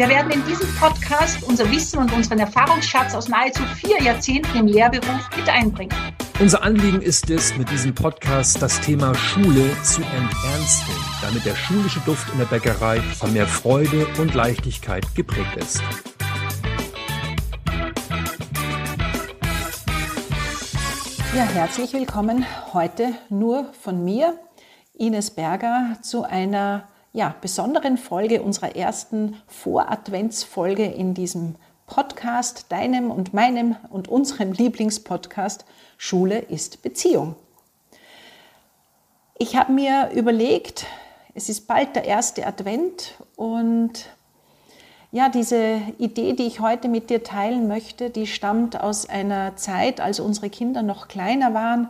Wir werden in diesem Podcast unser Wissen und unseren Erfahrungsschatz aus nahezu vier Jahrzehnten im Lehrberuf mit einbringen. Unser Anliegen ist es, mit diesem Podcast das Thema Schule zu enternsten, damit der schulische Duft in der Bäckerei von mehr Freude und Leichtigkeit geprägt ist. Ja, herzlich willkommen heute nur von mir, Ines Berger, zu einer ja, besonderen Folge unserer ersten Voradventsfolge in diesem Podcast, deinem und meinem und unserem Lieblingspodcast Schule ist Beziehung. Ich habe mir überlegt, es ist bald der erste Advent und ja, diese Idee, die ich heute mit dir teilen möchte, die stammt aus einer Zeit, als unsere Kinder noch kleiner waren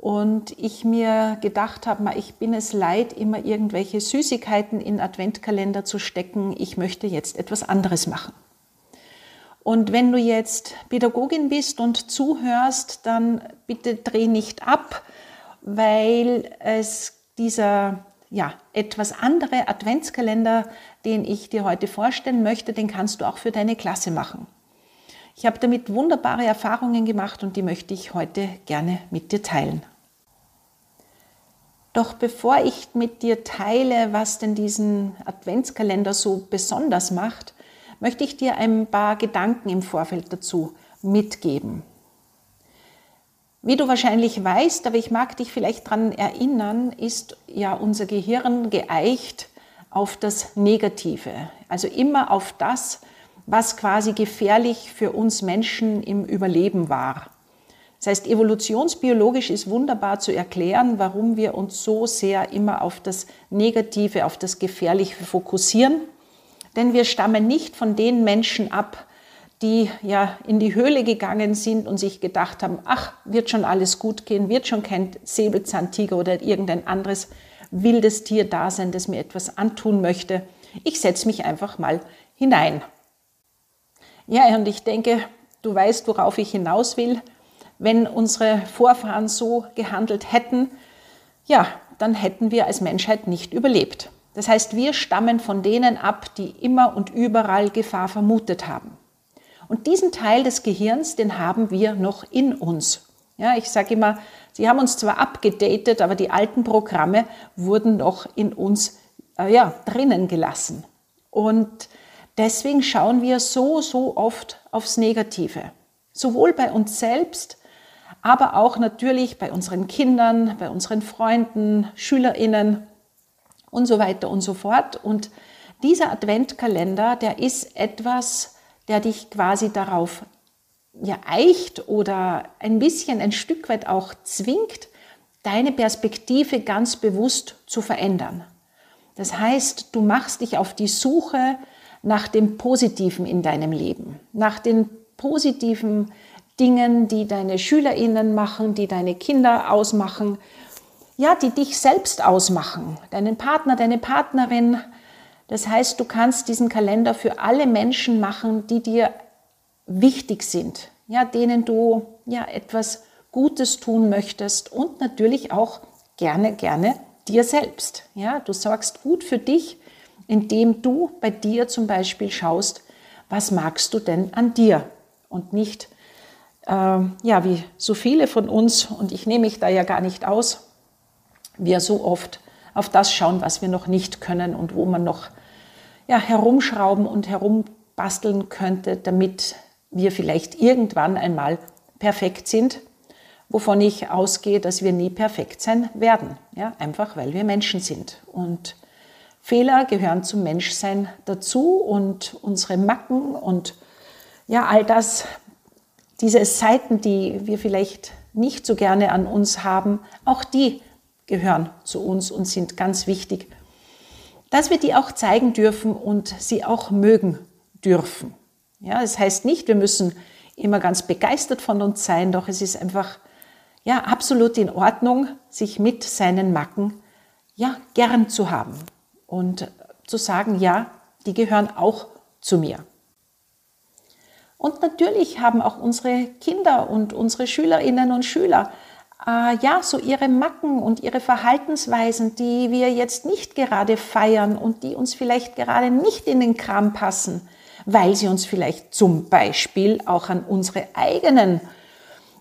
und ich mir gedacht habe, ich bin es leid, immer irgendwelche Süßigkeiten in Adventkalender zu stecken. Ich möchte jetzt etwas anderes machen. Und wenn du jetzt Pädagogin bist und zuhörst, dann bitte dreh nicht ab, weil es dieser ja, etwas andere Adventskalender, den ich dir heute vorstellen möchte, den kannst du auch für deine Klasse machen. Ich habe damit wunderbare Erfahrungen gemacht und die möchte ich heute gerne mit dir teilen. Doch bevor ich mit dir teile, was denn diesen Adventskalender so besonders macht, möchte ich dir ein paar Gedanken im Vorfeld dazu mitgeben. Wie du wahrscheinlich weißt, aber ich mag dich vielleicht daran erinnern, ist ja unser Gehirn geeicht auf das Negative, also immer auf das, was quasi gefährlich für uns Menschen im Überleben war. Das heißt, evolutionsbiologisch ist wunderbar zu erklären, warum wir uns so sehr immer auf das Negative, auf das Gefährliche fokussieren. Denn wir stammen nicht von den Menschen ab, die ja in die Höhle gegangen sind und sich gedacht haben, ach, wird schon alles gut gehen, wird schon kein Säbelzahntiger oder irgendein anderes wildes Tier da sein, das mir etwas antun möchte. Ich setze mich einfach mal hinein. Ja, und ich denke, du weißt, worauf ich hinaus will wenn unsere Vorfahren so gehandelt hätten, ja, dann hätten wir als Menschheit nicht überlebt. Das heißt, wir stammen von denen ab, die immer und überall Gefahr vermutet haben. Und diesen Teil des Gehirns, den haben wir noch in uns. Ja, ich sage immer, sie haben uns zwar abgedatet, aber die alten Programme wurden noch in uns äh, ja, drinnen gelassen. Und deswegen schauen wir so, so oft aufs Negative. Sowohl bei uns selbst aber auch natürlich bei unseren Kindern, bei unseren Freunden, Schülerinnen und so weiter und so fort. Und dieser Adventkalender, der ist etwas, der dich quasi darauf ja, eicht oder ein bisschen ein Stück weit auch zwingt, deine Perspektive ganz bewusst zu verändern. Das heißt, du machst dich auf die Suche nach dem Positiven in deinem Leben, nach den positiven Dingen, die deine Schülerinnen machen, die deine Kinder ausmachen, ja, die dich selbst ausmachen, deinen Partner, deine Partnerin. Das heißt, du kannst diesen Kalender für alle Menschen machen, die dir wichtig sind, ja, denen du ja etwas Gutes tun möchtest und natürlich auch gerne, gerne dir selbst. Ja, du sorgst gut für dich, indem du bei dir zum Beispiel schaust, was magst du denn an dir und nicht äh, ja, wie so viele von uns, und ich nehme mich da ja gar nicht aus, wir so oft auf das schauen, was wir noch nicht können und wo man noch ja, herumschrauben und herumbasteln könnte, damit wir vielleicht irgendwann einmal perfekt sind, wovon ich ausgehe, dass wir nie perfekt sein werden. Ja, einfach weil wir Menschen sind. Und Fehler gehören zum Menschsein dazu und unsere Macken und ja, all das, diese Seiten, die wir vielleicht nicht so gerne an uns haben, auch die gehören zu uns und sind ganz wichtig, dass wir die auch zeigen dürfen und sie auch mögen dürfen. Ja, das heißt nicht, wir müssen immer ganz begeistert von uns sein, doch es ist einfach ja absolut in Ordnung, sich mit seinen Macken ja gern zu haben und zu sagen, ja, die gehören auch zu mir. Und natürlich haben auch unsere Kinder und unsere Schülerinnen und Schüler äh, ja so ihre Macken und ihre Verhaltensweisen, die wir jetzt nicht gerade feiern und die uns vielleicht gerade nicht in den Kram passen, weil sie uns vielleicht zum Beispiel auch an unsere eigenen,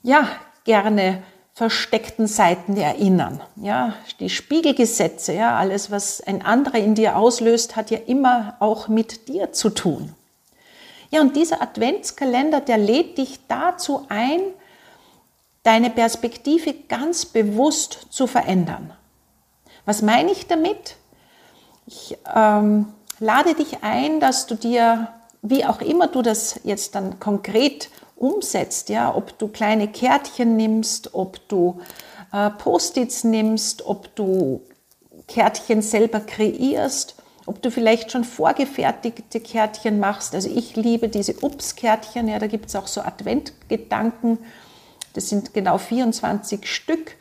ja, gerne versteckten Seiten erinnern. Ja, die Spiegelgesetze, ja, alles, was ein anderer in dir auslöst, hat ja immer auch mit dir zu tun. Ja, und dieser Adventskalender, der lädt dich dazu ein, deine Perspektive ganz bewusst zu verändern. Was meine ich damit? Ich ähm, lade dich ein, dass du dir, wie auch immer du das jetzt dann konkret umsetzt, ja, ob du kleine Kärtchen nimmst, ob du äh, Post-its nimmst, ob du Kärtchen selber kreierst ob du vielleicht schon vorgefertigte Kärtchen machst. Also ich liebe diese Ups-Kärtchen, ja, da gibt es auch so Adventgedanken. Das sind genau 24 Stück.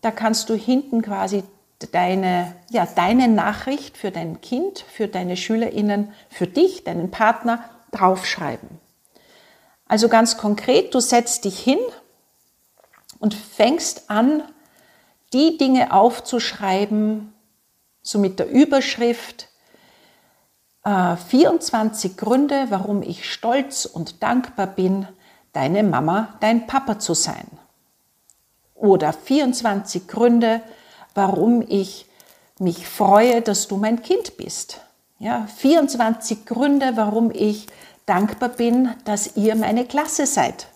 Da kannst du hinten quasi deine, ja, deine Nachricht für dein Kind, für deine SchülerInnen, für dich, deinen Partner draufschreiben. Also ganz konkret, du setzt dich hin und fängst an, die Dinge aufzuschreiben, so mit der Überschrift, 24 äh, Gründe, warum ich stolz und dankbar bin, deine Mama, dein Papa zu sein. Oder 24 Gründe, warum ich mich freue, dass du mein Kind bist. Ja, 24 Gründe, warum ich dankbar bin, dass ihr meine Klasse seid.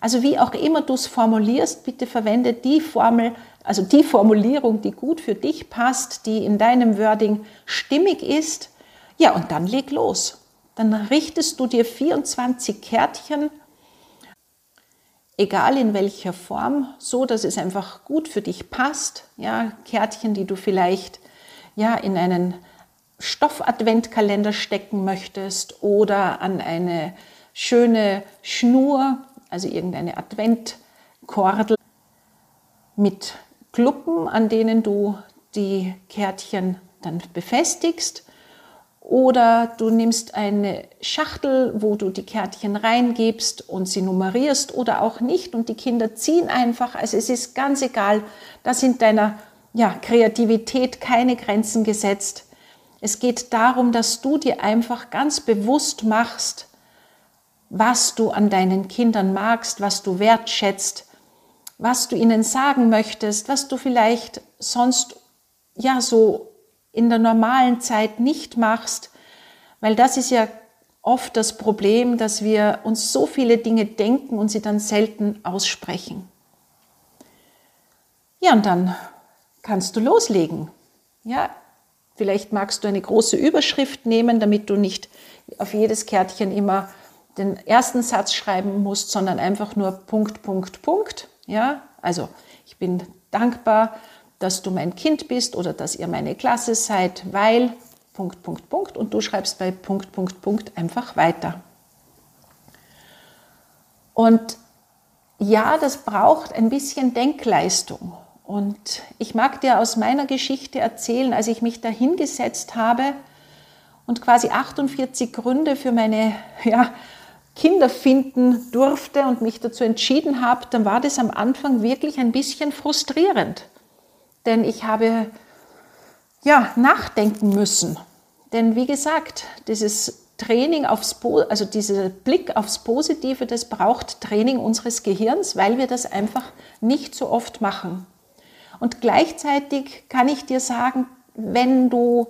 Also wie auch immer du es formulierst, bitte verwende die Formel, also die Formulierung, die gut für dich passt, die in deinem Wording stimmig ist ja, und dann leg los. Dann richtest du dir 24 Kärtchen, egal in welcher Form, so dass es einfach gut für dich passt. Ja, Kärtchen, die du vielleicht ja in einen Stoff-Adventkalender stecken möchtest oder an eine schöne Schnur, also irgendeine Adventkordel mit Kluppen, an denen du die Kärtchen dann befestigst oder du nimmst eine Schachtel, wo du die Kärtchen reingibst und sie nummerierst oder auch nicht und die Kinder ziehen einfach. Also es ist ganz egal, da sind deiner ja, Kreativität keine Grenzen gesetzt. Es geht darum, dass du dir einfach ganz bewusst machst, was du an deinen Kindern magst, was du wertschätzt, was du ihnen sagen möchtest, was du vielleicht sonst ja so in der normalen Zeit nicht machst, weil das ist ja oft das Problem, dass wir uns so viele Dinge denken und sie dann selten aussprechen. Ja, und dann kannst du loslegen. Ja, vielleicht magst du eine große Überschrift nehmen, damit du nicht auf jedes Kärtchen immer den ersten Satz schreiben musst, sondern einfach nur Punkt, Punkt, Punkt. Ja, also ich bin dankbar dass du mein Kind bist oder dass ihr meine Klasse seid, weil Punkt, Punkt, Punkt und du schreibst bei Punkt, Punkt, Punkt einfach weiter. Und ja, das braucht ein bisschen Denkleistung. Und ich mag dir aus meiner Geschichte erzählen, als ich mich da hingesetzt habe und quasi 48 Gründe für meine ja, Kinder finden durfte und mich dazu entschieden habe, dann war das am Anfang wirklich ein bisschen frustrierend denn ich habe ja nachdenken müssen. Denn wie gesagt, dieses Training aufs, also dieser Blick aufs Positive, das braucht Training unseres Gehirns, weil wir das einfach nicht so oft machen. Und gleichzeitig kann ich dir sagen, wenn du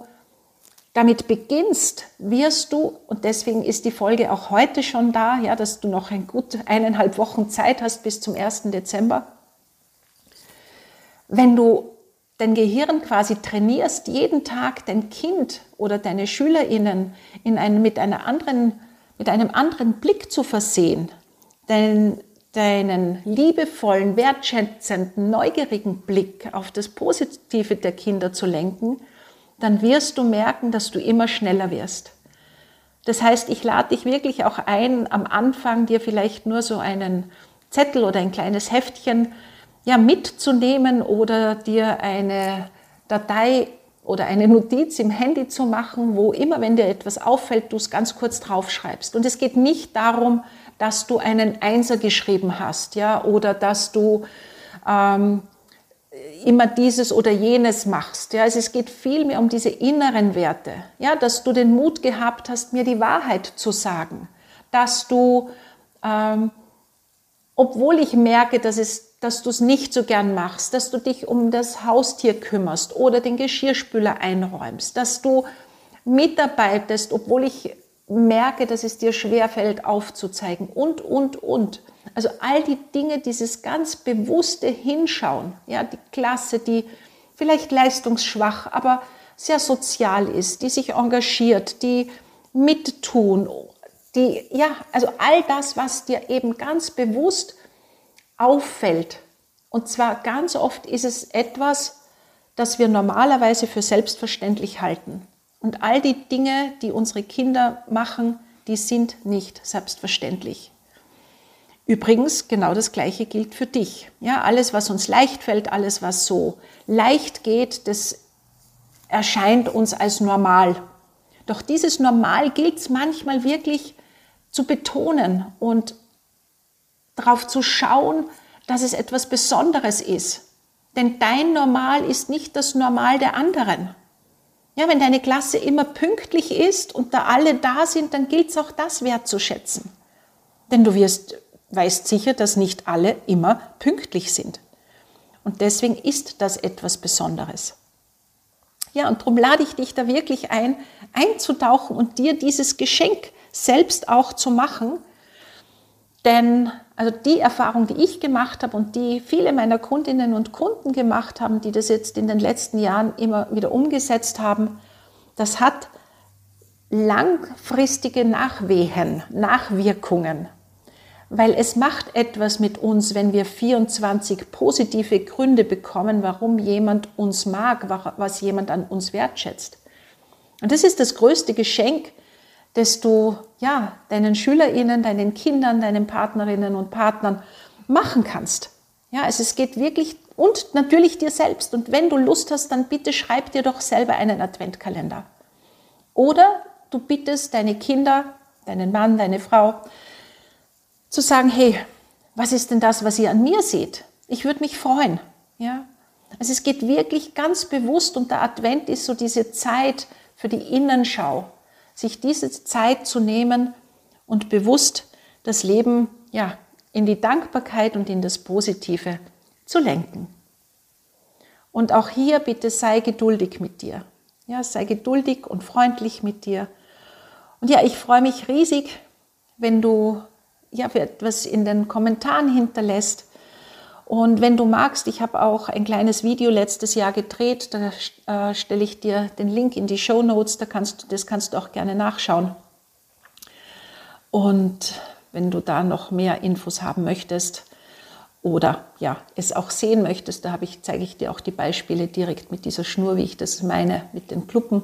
damit beginnst, wirst du, und deswegen ist die Folge auch heute schon da, ja, dass du noch ein gut eineinhalb Wochen Zeit hast bis zum 1. Dezember, wenn du dein Gehirn quasi trainierst, jeden Tag dein Kind oder deine SchülerInnen in ein, mit, einer anderen, mit einem anderen Blick zu versehen, dein, deinen liebevollen, wertschätzenden, neugierigen Blick auf das Positive der Kinder zu lenken, dann wirst du merken, dass du immer schneller wirst. Das heißt, ich lade dich wirklich auch ein, am Anfang dir vielleicht nur so einen Zettel oder ein kleines Heftchen ja, mitzunehmen oder dir eine Datei oder eine Notiz im Handy zu machen, wo immer, wenn dir etwas auffällt, du es ganz kurz draufschreibst. Und es geht nicht darum, dass du einen Einser geschrieben hast, ja, oder dass du ähm, immer dieses oder jenes machst. Ja, also es geht vielmehr um diese inneren Werte, ja, dass du den Mut gehabt hast, mir die Wahrheit zu sagen, dass du, ähm, obwohl ich merke, dass es dass du es nicht so gern machst, dass du dich um das Haustier kümmerst oder den Geschirrspüler einräumst, dass du mitarbeitest, obwohl ich merke, dass es dir schwerfällt aufzuzeigen und, und, und. Also all die Dinge, dieses ganz bewusste Hinschauen, ja, die Klasse, die vielleicht leistungsschwach, aber sehr sozial ist, die sich engagiert, die mittun, die, ja, also all das, was dir eben ganz bewusst auffällt. Und zwar ganz oft ist es etwas, das wir normalerweise für selbstverständlich halten. Und all die Dinge, die unsere Kinder machen, die sind nicht selbstverständlich. Übrigens, genau das Gleiche gilt für dich. Ja, alles, was uns leicht fällt, alles, was so leicht geht, das erscheint uns als normal. Doch dieses Normal gilt es manchmal wirklich zu betonen und darauf zu schauen, dass es etwas Besonderes ist. Denn dein Normal ist nicht das Normal der anderen. Ja, wenn deine Klasse immer pünktlich ist und da alle da sind, dann gilt es auch das wertzuschätzen. Denn du wirst, weißt sicher, dass nicht alle immer pünktlich sind. Und deswegen ist das etwas Besonderes. Ja, und darum lade ich dich da wirklich ein, einzutauchen und dir dieses Geschenk selbst auch zu machen, denn also die Erfahrung, die ich gemacht habe und die viele meiner Kundinnen und Kunden gemacht haben, die das jetzt in den letzten Jahren immer wieder umgesetzt haben, das hat langfristige Nachwehen, Nachwirkungen. Weil es macht etwas mit uns, wenn wir 24 positive Gründe bekommen, warum jemand uns mag, was jemand an uns wertschätzt. Und das ist das größte Geschenk, das du ja, deinen SchülerInnen, deinen Kindern, deinen Partnerinnen und Partnern machen kannst. Ja, also es geht wirklich und natürlich dir selbst. Und wenn du Lust hast, dann bitte schreib dir doch selber einen Adventkalender. Oder du bittest deine Kinder, deinen Mann, deine Frau, zu sagen, hey, was ist denn das, was ihr an mir seht? Ich würde mich freuen. Ja? Also es geht wirklich ganz bewusst und der Advent ist so diese Zeit für die Innenschau, sich diese Zeit zu nehmen und bewusst das Leben ja, in die Dankbarkeit und in das Positive zu lenken. Und auch hier bitte sei geduldig mit dir. Ja, sei geduldig und freundlich mit dir. Und ja, ich freue mich riesig, wenn du ja etwas in den Kommentaren hinterlässt. Und wenn du magst, ich habe auch ein kleines Video letztes Jahr gedreht, da äh, stelle ich dir den Link in die Show Notes, da kannst, das kannst du auch gerne nachschauen. Und wenn du da noch mehr Infos haben möchtest oder ja, es auch sehen möchtest, da ich, zeige ich dir auch die Beispiele direkt mit dieser Schnur, wie ich das meine, mit den Kluppen.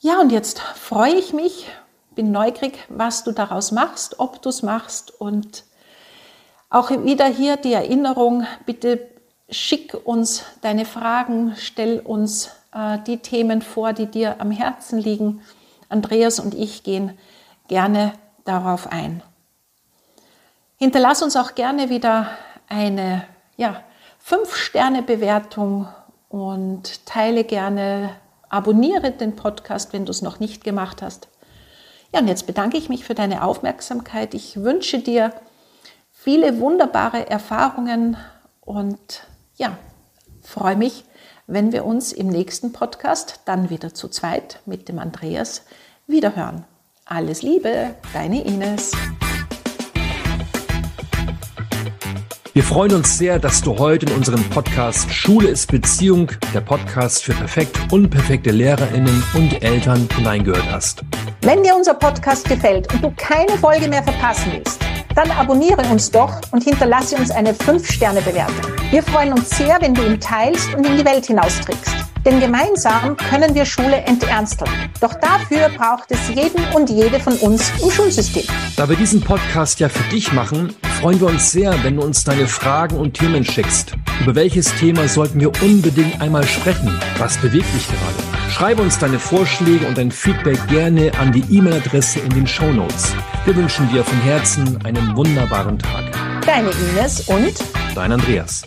Ja, und jetzt freue ich mich, bin neugierig, was du daraus machst, ob du es machst und auch wieder hier die Erinnerung, bitte schick uns deine Fragen, stell uns äh, die Themen vor, die dir am Herzen liegen. Andreas und ich gehen gerne darauf ein. Hinterlass uns auch gerne wieder eine ja, 5-Sterne-Bewertung und teile gerne, abonniere den Podcast, wenn du es noch nicht gemacht hast. Ja, und jetzt bedanke ich mich für deine Aufmerksamkeit. Ich wünsche dir viele wunderbare Erfahrungen und ja, freue mich, wenn wir uns im nächsten Podcast dann wieder zu zweit mit dem Andreas wiederhören. Alles Liebe, deine Ines. Wir freuen uns sehr, dass du heute in unserem Podcast Schule ist Beziehung, der Podcast für perfekt unperfekte Lehrerinnen und Eltern hineingehört hast. Wenn dir unser Podcast gefällt und du keine Folge mehr verpassen willst, dann abonniere uns doch und hinterlasse uns eine 5-Sterne-Bewertung. Wir freuen uns sehr, wenn du ihn teilst und in die Welt hinausträgst. Denn gemeinsam können wir Schule enternsteln. Doch dafür braucht es jeden und jede von uns im Schulsystem. Da wir diesen Podcast ja für dich machen, freuen wir uns sehr, wenn du uns deine Fragen und Themen schickst. Über welches Thema sollten wir unbedingt einmal sprechen? Was bewegt dich gerade? Schreibe uns deine Vorschläge und dein Feedback gerne an die E-Mail-Adresse in den Show Notes. Wir wünschen dir von Herzen einen wunderbaren Tag. Deine Ines und dein Andreas.